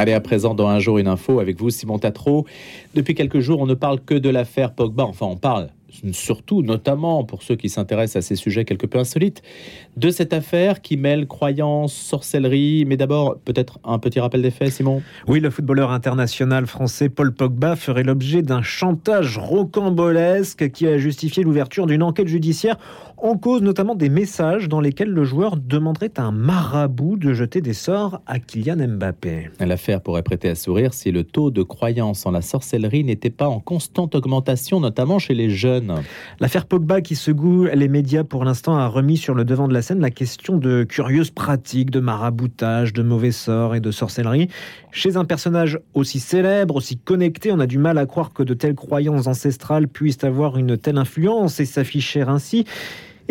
Allez, à présent, dans un jour, une info avec vous, Simon Tatro. Depuis quelques jours, on ne parle que de l'affaire Pogba. Enfin, on parle surtout, notamment pour ceux qui s'intéressent à ces sujets quelque peu insolites, de cette affaire qui mêle croyances, sorcellerie. Mais d'abord, peut-être un petit rappel des faits, Simon Oui, le footballeur international français Paul Pogba ferait l'objet d'un chantage rocambolesque qui a justifié l'ouverture d'une enquête judiciaire en cause notamment des messages dans lesquels le joueur demanderait à un marabout de jeter des sorts à Kylian Mbappé. L'affaire pourrait prêter à sourire si le taux de croyance en la sorcellerie n'était pas en constante augmentation, notamment chez les jeunes. L'affaire Pogba qui secoue les médias pour l'instant a remis sur le devant de la scène la question de curieuses pratiques de maraboutage, de mauvais sorts et de sorcellerie. Chez un personnage aussi célèbre, aussi connecté, on a du mal à croire que de telles croyances ancestrales puissent avoir une telle influence et s'afficher ainsi.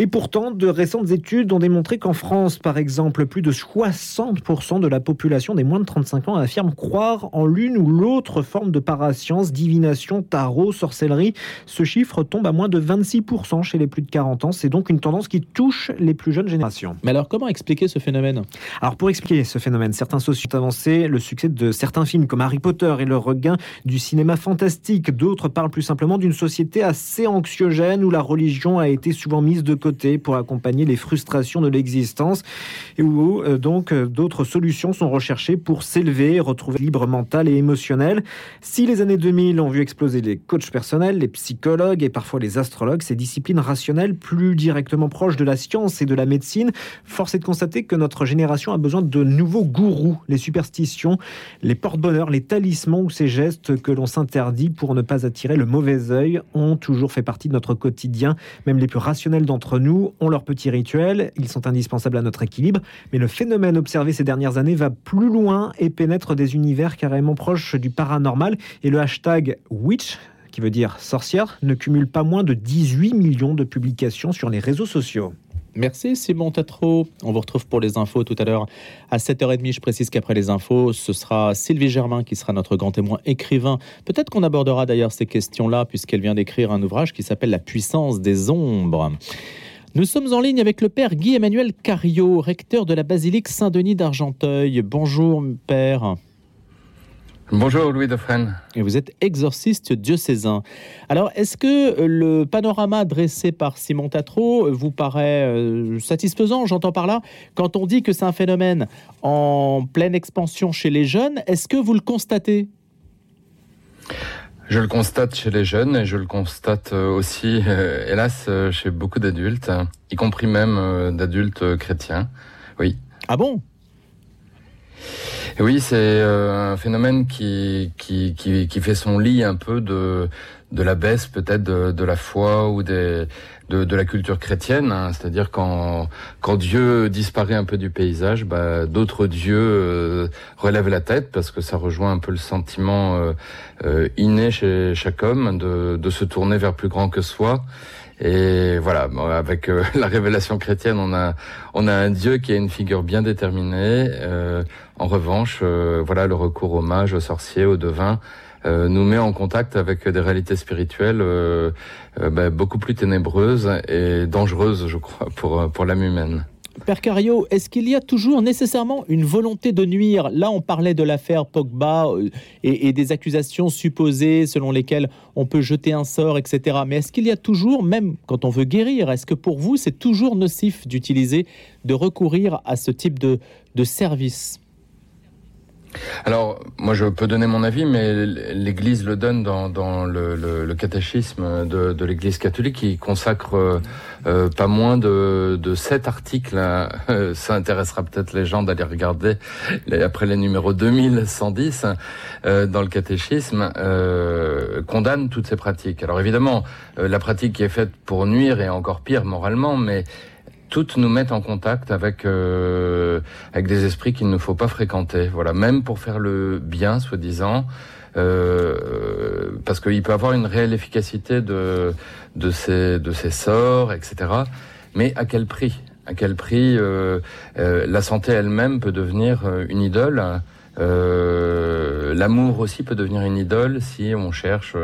Et pourtant, de récentes études ont démontré qu'en France, par exemple, plus de 60% de la population des moins de 35 ans affirme croire en l'une ou l'autre forme de parascience, divination, tarot, sorcellerie. Ce chiffre tombe à moins de 26% chez les plus de 40 ans. C'est donc une tendance qui touche les plus jeunes générations. Mais alors, comment expliquer ce phénomène? Alors, pour expliquer ce phénomène, certains sociologues ont avancé le succès de certains films comme Harry Potter et le regain du cinéma fantastique. D'autres parlent plus simplement d'une société assez anxiogène où la religion a été souvent mise de côté pour accompagner les frustrations de l'existence et où euh, donc euh, d'autres solutions sont recherchées pour s'élever, retrouver libre mental et émotionnel. Si les années 2000 ont vu exploser les coachs personnels, les psychologues et parfois les astrologues, ces disciplines rationnelles plus directement proches de la science et de la médecine, force est de constater que notre génération a besoin de nouveaux gourous, les superstitions, les porte-bonheur, les talismans ou ces gestes que l'on s'interdit pour ne pas attirer le mauvais œil ont toujours fait partie de notre quotidien, même les plus rationnels d'entre nous ont leurs petits rituels, ils sont indispensables à notre équilibre, mais le phénomène observé ces dernières années va plus loin et pénètre des univers carrément proches du paranormal. Et le hashtag witch, qui veut dire sorcière, ne cumule pas moins de 18 millions de publications sur les réseaux sociaux. Merci Simon Tatro. On vous retrouve pour les infos tout à l'heure à 7h30. Je précise qu'après les infos, ce sera Sylvie Germain qui sera notre grand témoin écrivain. Peut-être qu'on abordera d'ailleurs ces questions-là puisqu'elle vient d'écrire un ouvrage qui s'appelle La puissance des ombres. Nous sommes en ligne avec le père Guy-Emmanuel Cario, recteur de la basilique Saint-Denis d'Argenteuil. Bonjour, père. Bonjour Louis Dauphren. Et vous êtes exorciste diocésain. Alors, est-ce que le panorama dressé par Simon Tatro vous paraît euh, satisfaisant? J'entends par là, quand on dit que c'est un phénomène en pleine expansion chez les jeunes, est-ce que vous le constatez? Je le constate chez les jeunes et je le constate euh, aussi, euh, hélas, euh, chez beaucoup d'adultes, y compris même d'adultes chrétiens. Oui. Ah bon? Oui, c'est un phénomène qui, qui, qui, qui, fait son lit un peu de, de la baisse peut-être de, de, la foi ou des, de, de la culture chrétienne. Hein. C'est-à-dire quand, quand Dieu disparaît un peu du paysage, bah, d'autres dieux euh, relèvent la tête parce que ça rejoint un peu le sentiment euh, euh, inné chez chaque homme de, de se tourner vers plus grand que soi. Et voilà, avec la révélation chrétienne, on a on a un Dieu qui a une figure bien déterminée. en revanche, voilà, le recours au mage, aux sorciers, aux devins, euh, nous met en contact avec des réalités spirituelles euh, euh, bah, beaucoup plus ténébreuses et dangereuses, je crois, pour, pour l'âme humaine. Père Cario, est-ce qu'il y a toujours nécessairement une volonté de nuire Là, on parlait de l'affaire Pogba et, et, des accusations supposées selon lesquelles on peut jeter un sort, etc. Mais est-ce qu'il y a toujours, même quand on veut guérir, est-ce que pour vous, c'est toujours nocif d'utiliser, de recourir à ce type de, de service? Alors, moi, je peux donner mon avis, mais l'Église le donne dans, le, le, le, catéchisme de, de l'Église catholique, qui consacre euh, euh pas moins de, sept articles. Euh, ça intéressera peut-être les gens d'aller regarder après les numéros 2110 euh, dans le catéchisme, euh, condamne toutes ces pratiques. Alors évidemment, la pratique qui est faite pour nuire est encore pire moralement, mais toutes nous mettent en contact avec euh, avec des esprits qu'il ne faut pas fréquenter. Voilà, même pour faire le bien, soi-disant, euh, parce qu'il peut avoir une réelle efficacité de de ces de ces sorts, etc. Mais à quel prix? À quel prix euh, euh La santé elle-même peut devenir une idole? Euh, l'amour aussi peut devenir une idole si on cherche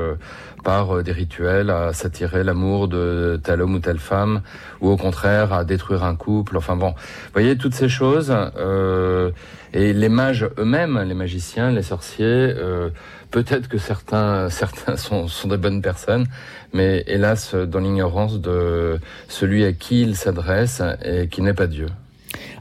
par euh, des rituels à s'attirer l'amour de tel homme ou telle femme, ou au contraire à détruire un couple. Enfin bon, voyez toutes ces choses. Euh, Et les mages eux-mêmes, les magiciens, les sorciers, euh, peut-être que certains, certains sont, sont de bonnes personnes, mais hélas dans l'ignorance de celui à qui ils s'adressent et qui n'est pas Dieu.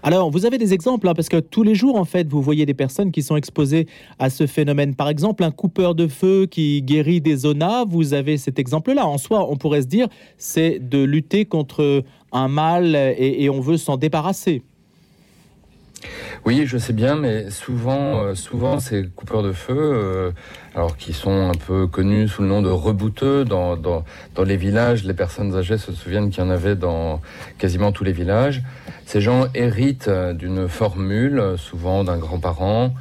Alors, vous avez des exemples, hein, parce que tous les jours, en fait, vous voyez des personnes qui sont exposées à ce phénomène. Par exemple, un coupeur de feu qui guérit des zonas, vous avez cet exemple-là. En soi, on pourrait se dire, c'est de lutter contre un mal et, on veut s'en débarrasser. Oui, je sais bien, mais souvent, euh, souvent ces coupeurs de feu, euh, alors qui sont un peu connus sous le nom de rebouteux dans, dans, les villages, les personnes âgées se souviennent qu'il y en avait dans quasiment tous les villages. Ces gens héritent d'une formule, souvent d'un grand-parent.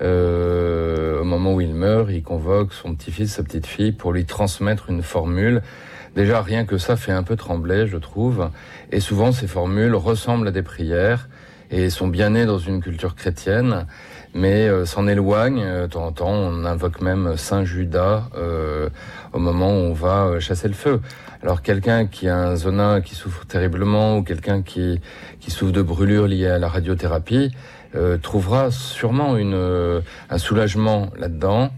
Euh, au moment où il meurt, il convoque son petit-fils, sa petite-fille pour lui transmettre une formule. Déjà, rien que ça fait un peu trembler, je trouve. Et souvent, ces formules ressemblent à des prières et sont bien nées dans une culture chrétienne, mais euh, s'en éloignent. Euh, de temps en temps, on invoque même Saint Judas euh, au moment où on va chasser le feu. Alors quelqu'un qui a un zona qui souffre terriblement ou quelqu'un qui, qui souffre de brûlures liées à la radiothérapie euh, trouvera sûrement une, euh, un soulagement là-dedans.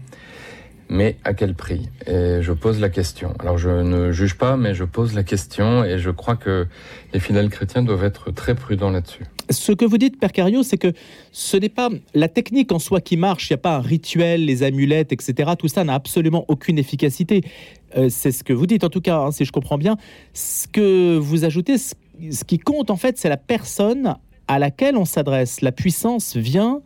Mais à quel prix? Et je pose la question. Alors je ne juge pas, mais je pose la question et je crois que les fidèles chrétiens doivent être très prudents là-dessus. Ce que vous dites, Père Cario, c'est que ce n'est pas la technique en soi qui marche, il n'y a pas un rituel, les amulettes, etc. Tout ça n'a absolument aucune efficacité. Euh, c'est ce que vous dites, en tout cas, hein, si je comprends bien. Ce que vous ajoutez, ce, qui compte, en fait, c'est la personne à laquelle on s'adresse. La puissance vient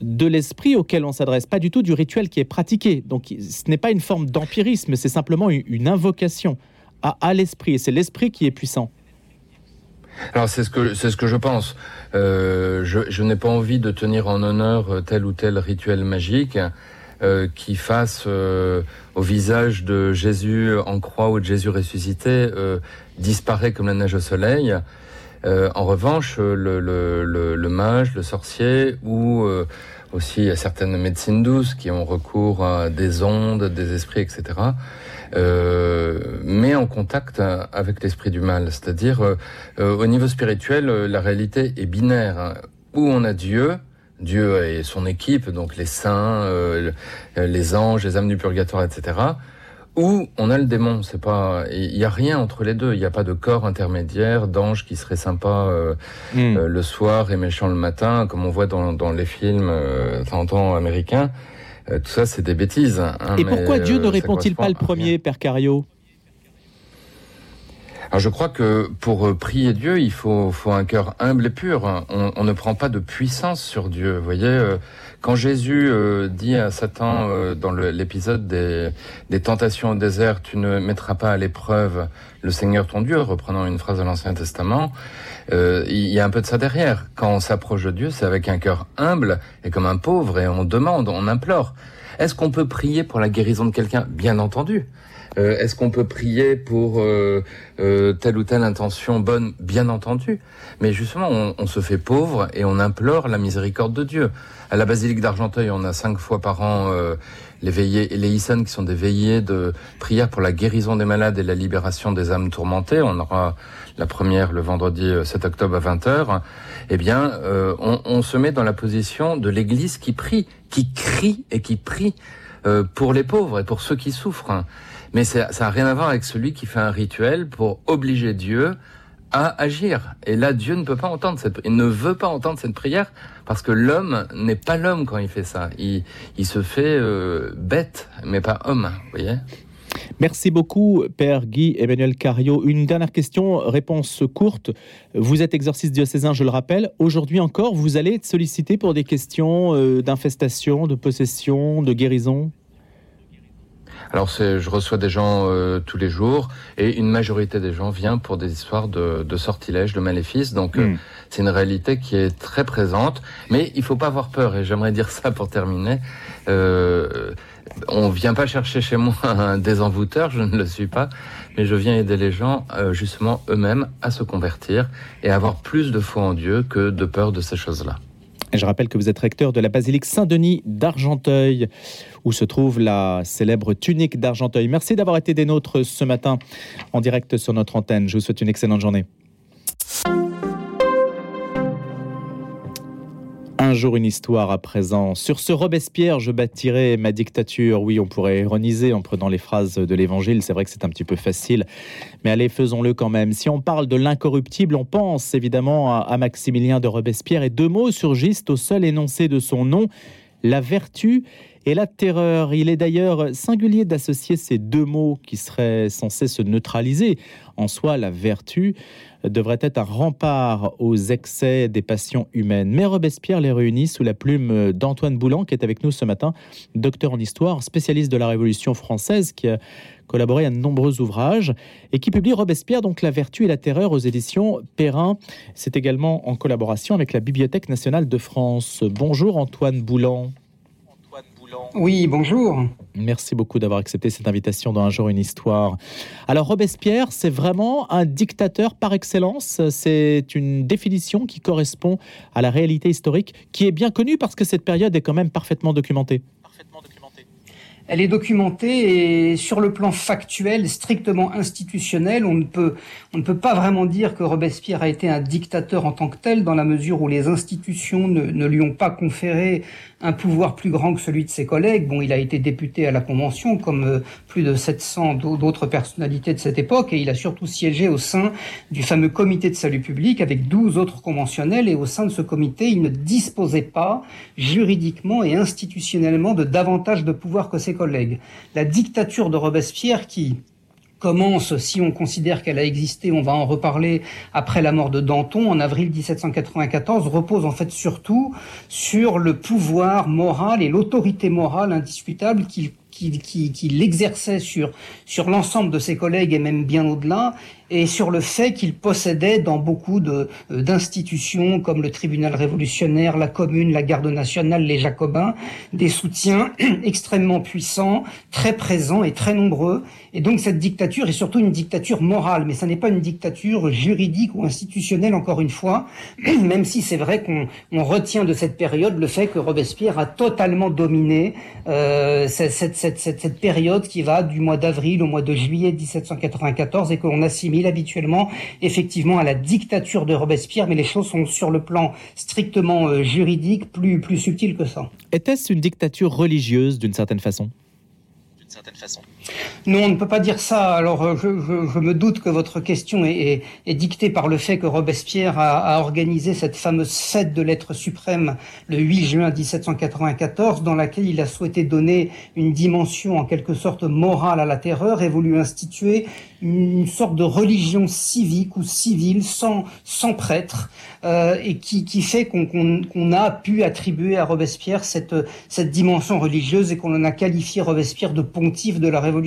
de l'esprit auquel on s'adresse, pas du tout du rituel qui est pratiqué. Donc ce n'est pas une forme d'empirisme, c'est simplement une, invocation à, l'esprit, et c'est l'esprit qui est puissant. Alors c'est ce que c'est ce que je pense. Euh, je, n'ai pas envie de tenir en honneur tel ou tel rituel magique. Euh, qui fasse euh, au visage de Jésus en croix ou de Jésus ressuscité euh, disparaît comme la neige au soleil. En revanche, le, le, le, le, mage, le sorcier ou aussi certaines médecines douces qui ont recours à des ondes, des esprits, etc. Euh, met en contact avec l'esprit du mal. C'est-à-dire, au niveau spirituel, la réalité est binaire. Où on a Dieu, Dieu et son équipe, donc les saints, euh, les anges, les âmes du purgatoire, etc. Ou on a le démon, c'est pas, il y a rien entre les deux. Il n'y a pas de corps intermédiaire d'ange qui serait sympa euh, hmm. euh, le soir et méchant le matin, comme on voit dans, dans les films euh, temps américains. tout ça, c'est des bêtises. Hein, et pourquoi Dieu ne répond-il pas le premier, Père Cario? Alors je crois que pour euh, prier Dieu, il faut, faut un cœur humble et pur. On, on, ne prend pas de puissance sur Dieu. Vous voyez, euh, quand Jésus euh, dit à Satan dans l'épisode des, des, tentations au désert, tu ne mettras pas à l'épreuve le Seigneur ton Dieu, reprenant une phrase de l'Ancien Testament, il y a un peu de ça derrière. Quand on s'approche de Dieu, c'est avec un cœur humble et comme un pauvre et on demande, on implore. Est-ce qu'on peut prier pour la guérison de quelqu'un? Bien entendu. Euh, est-ce qu'on peut prier pour euh, euh, telle ou telle intention bonne? Bien entendu. Mais justement, on, se fait pauvre et on implore la miséricorde de Dieu. À la basilique d'Argenteuil, on a cinq fois par an les veillées, les Issans qui sont des veillées de prière pour la guérison des malades et la libération des âmes tourmentées. On aura la première le vendredi 7 octobre à 20h. Eh bien, on, on, se met dans la position de l'Église qui prie, qui crie et qui prie pour les pauvres et pour ceux qui souffrent. Mais ça n'a rien à voir avec celui qui fait un rituel pour obliger Dieu à agir. Et là, Dieu ne peut pas entendre cette, il ne veut pas entendre cette prière parce que l'homme n'est pas l'homme quand il fait ça. Il, se fait euh, bête, mais pas homme. Voyez Merci beaucoup, Père Guy Emmanuel Cario. Une dernière question, réponse courte. Vous êtes exorciste diocésain, je le rappelle. Aujourd'hui encore, vous allez être sollicité pour des questions euh, d'infestation, de possession, de guérison? Alors je reçois des gens euh, tous les jours et une majorité des gens vient pour des histoires de, de sortilèges, de maléfices. Donc euh, hmm. c'est une réalité qui est très présente, mais il faut pas avoir peur. Et j'aimerais dire ça pour terminer. Euh, on vient pas chercher chez moi un désenvoûteur, je ne le suis pas, mais je viens aider les gens euh, justement eux-mêmes à se convertir et à avoir plus de foi en Dieu que de peur de ces choses-là. Je rappelle que vous êtes recteur de la basilique Saint-Denis d'Argenteuil, où se trouve la célèbre tunique d'Argenteuil. Merci d'avoir été des nôtres ce matin en direct sur notre antenne. Je vous souhaite une excellente journée. Un jour une histoire à présent. Sur ce Robespierre, je bâtirai ma dictature. Oui, on pourrait ironiser en prenant les phrases de l'Évangile. C'est vrai que c'est un petit peu facile, mais allez, faisons-le quand même. Si on parle de l'incorruptible, on pense évidemment à, Maximilien de Robespierre et deux mots surgissent au seul énoncé de son nom la vertu et la terreur. Il est d'ailleurs singulier d'associer ces deux mots qui seraient censés se neutraliser. En soi, la vertu devrait être un rempart aux excès des passions humaines. Mais Robespierre les réunit sous la plume d'Antoine Boulan, qui est avec nous ce matin, docteur en histoire, spécialiste de la Révolution française, qui a collaboré à de nombreux ouvrages et qui publie Robespierre, donc La vertu et la terreur aux éditions Perrin. C'est également en collaboration avec la Bibliothèque nationale de France. Bonjour Antoine Boulan. Oui, bonjour. Merci beaucoup d'avoir accepté cette invitation dans Un jour une histoire. Alors Robespierre, c'est vraiment un dictateur par excellence. C'est une définition qui correspond à la réalité historique, qui est bien connue parce que cette période est quand même parfaitement documentée. Elle est documentée et sur le plan factuel, strictement institutionnel, on ne peut, on ne peut pas vraiment dire que Robespierre a été un dictateur en tant que tel, dans la mesure où les institutions ne, lui ont pas conféré un pouvoir plus grand que celui de ses collègues. Bon, il a été député à la Convention, comme euh, plus de 700 d'autres personnalités de cette époque, et il a surtout siégé au sein du fameux comité de salut public avec 12 autres conventionnels, et au sein de ce comité, il ne disposait pas juridiquement et institutionnellement de davantage de pouvoir que ses collègues. La dictature de Robespierre qui commence, si on considère qu'elle a existé, on va en reparler après la mort de Danton en avril 1794, repose en fait surtout sur le pouvoir moral et l'autorité morale indiscutable qu'il qu'il qu exerçait sur l'ensemble de ses collègues et même bien au-delà, et sur le fait qu'il possédait dans beaucoup d'institutions comme le tribunal révolutionnaire, la commune, la garde nationale, les jacobins, des soutiens extrêmement puissants, très présents et très nombreux. Et donc cette dictature est surtout une dictature morale, mais ça n'est pas une dictature juridique ou institutionnelle, encore une fois, même si c'est vrai qu'on on retient de cette période le fait que Robespierre a totalement dominé euh, cette, cette, cette, cette, période qui va du mois d'avril au mois de juillet 1794 et qu'on assimile habituellement effectivement à la dictature de Robespierre, mais les choses sont sur le plan strictement euh, juridique plus, plus subtil que ça. Était-ce une dictature religieuse d'une certaine façon? D'une certaine façon. Non, on ne peut pas dire ça. Alors, euh, je, je, je me doute que votre question est, est, est, dictée par le fait que Robespierre a, a organisé cette fameuse fête de l'être suprême le 8 juin 1794, dans laquelle il a souhaité donner une dimension en quelque sorte morale à la terreur et voulu instituer une sorte de religion civique ou civile sans, sans prêtre euh, et qui, qui fait qu'on qu qu a pu attribuer à Robespierre cette, cette dimension religieuse et qu'on en a qualifié Robespierre de pontife de la Révolution.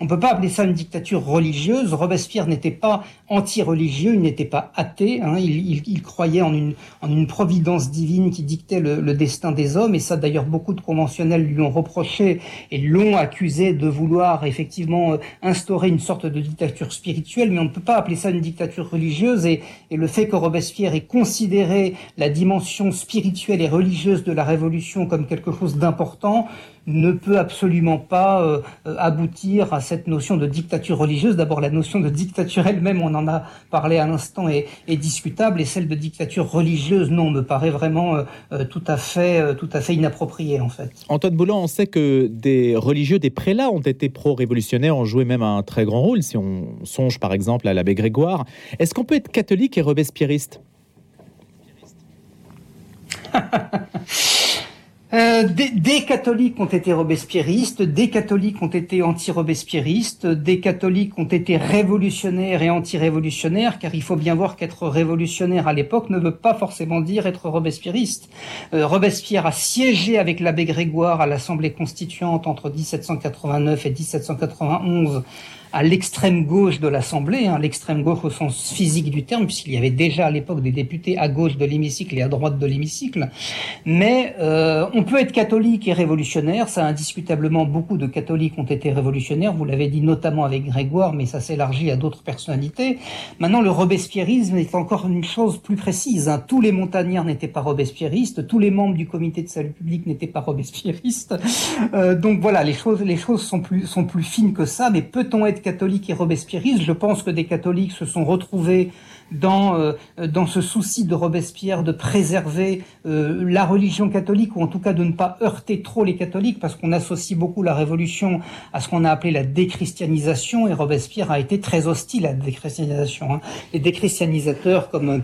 On ne peut pas appeler ça une dictature religieuse. Robespierre n'était pas anti-religieux, il n'était pas athée. Hein. Il, croyait en une, en une providence divine qui dictait le, destin des hommes et ça d'ailleurs beaucoup de conventionnels lui ont reproché et l'ont accusé de vouloir effectivement euh, instaurer une sorte de de dictature spirituelle, mais on ne peut pas appeler ça une dictature religieuse. Et, et, le fait que Robespierre ait considéré la dimension spirituelle et religieuse de la Révolution comme quelque chose d'important ne peut absolument pas euh, aboutir à cette notion de dictature religieuse. D'abord, la notion de dictature elle-même, on en a parlé à l'instant, est, est, discutable, et celle de dictature religieuse, non, me paraît vraiment euh, tout à fait, euh, tout à fait inappropriée en fait. Antoine Boulan, on sait que des religieux, des prélats ont été pro-révolutionnaires, ont joué même un très grand rôle. Si on songe par exemple à l'abbé Grégoire, est-ce qu'on peut être catholique et robespierriste Euh, des, catholiques ont été robespierristes, des catholiques ont été anti-robespierristes, des catholiques ont été révolutionnaires et anti-révolutionnaires, car il faut bien voir qu'être révolutionnaire à l'époque ne veut pas forcément dire être robespierriste. Euh, Robespierre a siégé avec l'abbé Grégoire à l'Assemblée constituante entre 1789 et 1791 à l'extrême gauche de l'Assemblée, hein, l'extrême gauche au sens physique du terme, puisqu'il y avait déjà à l'époque des députés à gauche de l'hémicycle et à droite de l'hémicycle. Mais euh, on peut être catholique et révolutionnaire, ça indiscutablement beaucoup de catholiques ont été révolutionnaires, vous l'avez dit notamment avec Grégoire, mais ça s'élargit à d'autres personnalités. Maintenant, le robespierrisme est encore une chose plus précise. Hein. Tous les montagnards n'étaient pas robespierristes, tous les membres du comité de salut public n'étaient pas robespierristes. Euh, donc voilà, les choses, les choses sont plus, sont plus fines que ça, mais peut-on être catholiques et robespierristes. Je pense que des catholiques se sont retrouvés dans, euh, dans ce souci de Robespierre de préserver euh, la religion catholique, ou en tout cas de ne pas heurter trop les catholiques, parce qu'on associe beaucoup la Révolution à ce qu'on a appelé la déchristianisation, et Robespierre a été très hostile à la déchristianisation. Hein. Les déchristianisateurs comme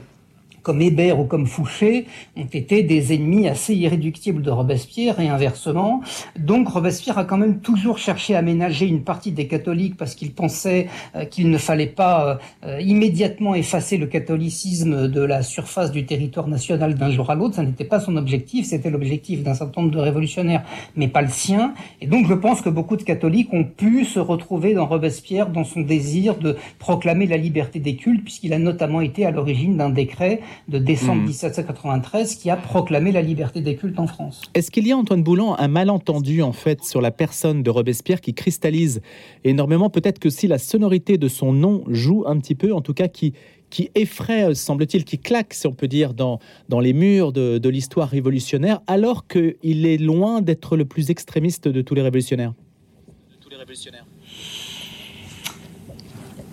comme Hébert ou comme Fouché, ont été des ennemis assez irréductibles de Robespierre et inversement. Donc Robespierre a quand même toujours cherché à ménager une partie des catholiques parce qu'il pensait euh, qu'il ne fallait pas euh, immédiatement effacer le catholicisme de la surface du territoire national d'un jour à l'autre. Ça n'était pas son objectif, c'était l'objectif d'un certain nombre de révolutionnaires, mais pas le sien. Et donc je pense que beaucoup de catholiques ont pu se retrouver dans Robespierre dans son désir de proclamer la liberté des cultes, puisqu'il a notamment été à l'origine d'un décret de décembre 1793 hmm. qui a proclamé la liberté des cultes en France. Est-ce qu'il y a, Antoine Boulan, un malentendu en fait sur la personne de Robespierre qui cristallise énormément? Peut-être que si la sonorité de son nom joue un petit peu, en tout cas qui, qui effraie, semble-t-il, qui claque, si on peut dire, dans, dans les murs de, de l'histoire révolutionnaire, alors qu'il est loin d'être le plus extrémiste de tous les révolutionnaires? De tous les révolutionnaires.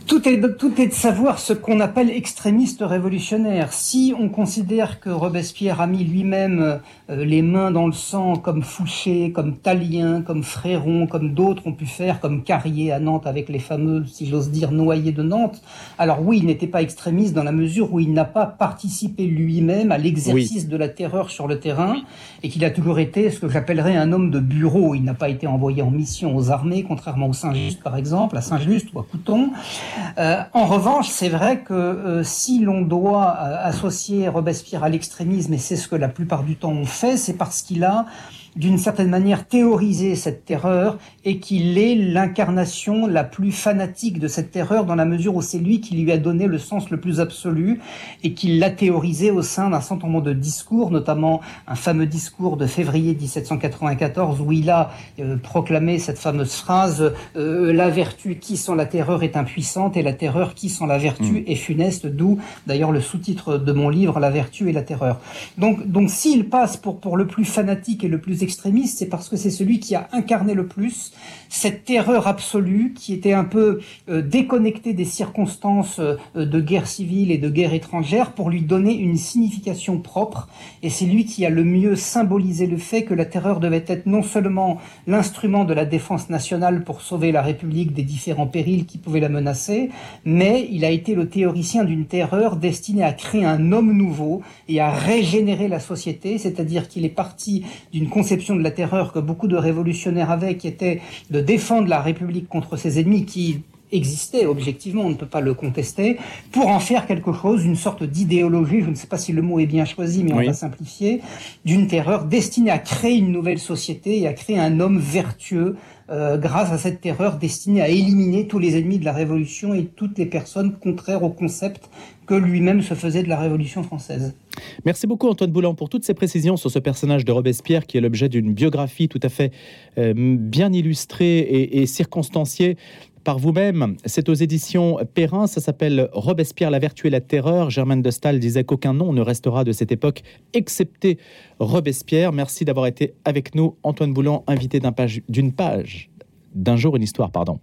Tout est, tout est de savoir ce qu'on appelle extrémiste révolutionnaire. Si on considère que Robespierre a mis lui-même euh, les mains dans le sang, comme Fouché, comme Talien, comme Fréron, comme d'autres ont pu faire, comme Carrier à Nantes avec les fameux, si j'ose dire, noyés de Nantes, alors oui, il n'était pas extrémiste dans la mesure où il n'a pas participé lui-même à l'exercice de la terreur sur le terrain et qu'il a toujours été ce que j'appellerais un homme de bureau. Il n'a pas été envoyé en mission aux armées, contrairement au Saint-Just par exemple, à Saint-Just ou à Couton. Euh, en revanche, c'est vrai que euh, si l'on doit euh, associer Robespierre à l'extrémisme, et c'est ce que la plupart du temps on fait, c'est parce qu'il a d'une certaine manière théoriser cette terreur et qu'il est l'incarnation la plus fanatique de cette terreur dans la mesure où c'est lui qui lui a donné le sens le plus absolu et qu'il l'a théorisé au sein d'un certain nombre de discours, notamment un fameux discours de février 1794 où il a euh, proclamé cette fameuse phrase euh, La vertu qui sans la terreur est impuissante et la terreur qui sans la vertu mm. est funeste », d'où d'ailleurs le sous-titre de mon livre La vertu et la terreur. Donc, donc s'il passe pour, pour le plus fanatique et le plus extrémiste, c'est parce que c'est celui qui a incarné le plus cette terreur absolue qui était un peu euh, déconnectée des circonstances euh, de guerre civile et de guerre étrangère pour lui donner une signification propre. Et c'est lui qui a le mieux symbolisé le fait que la terreur devait être non seulement l'instrument de la défense nationale pour sauver la République des différents périls qui pouvaient la menacer, mais il a été le théoricien d'une terreur destinée à créer un homme nouveau et à régénérer la société, c'est-à-dire qu'il est parti d'une conception de la terreur que beaucoup de révolutionnaires avaient, qui était défendre la République contre ses ennemis qui existaient objectivement, on ne peut pas le contester, pour en faire quelque chose, une sorte d'idéologie, je ne sais pas si le mot est bien choisi, mais on va simplifier, d'une terreur destinée à créer une nouvelle société et à créer un homme vertueux euh, grâce à cette terreur destinée à éliminer tous les ennemis de la Révolution et toutes les personnes contraires au concept que lui-même se faisait de la Révolution française. Merci beaucoup Antoine Boulan pour toutes ces précisions sur ce personnage de Robespierre qui est l'objet d'une biographie tout à fait euh, bien illustrée et, et circonstanciée par vous-même. C'est aux éditions Perrin, ça s'appelle Robespierre, la vertu et la terreur. Germaine de Stahl disait qu'aucun nom ne restera de cette époque excepté Robespierre. Merci d'avoir été avec nous. Antoine Boulan, invité d'une page, page d'un jour une histoire, pardon.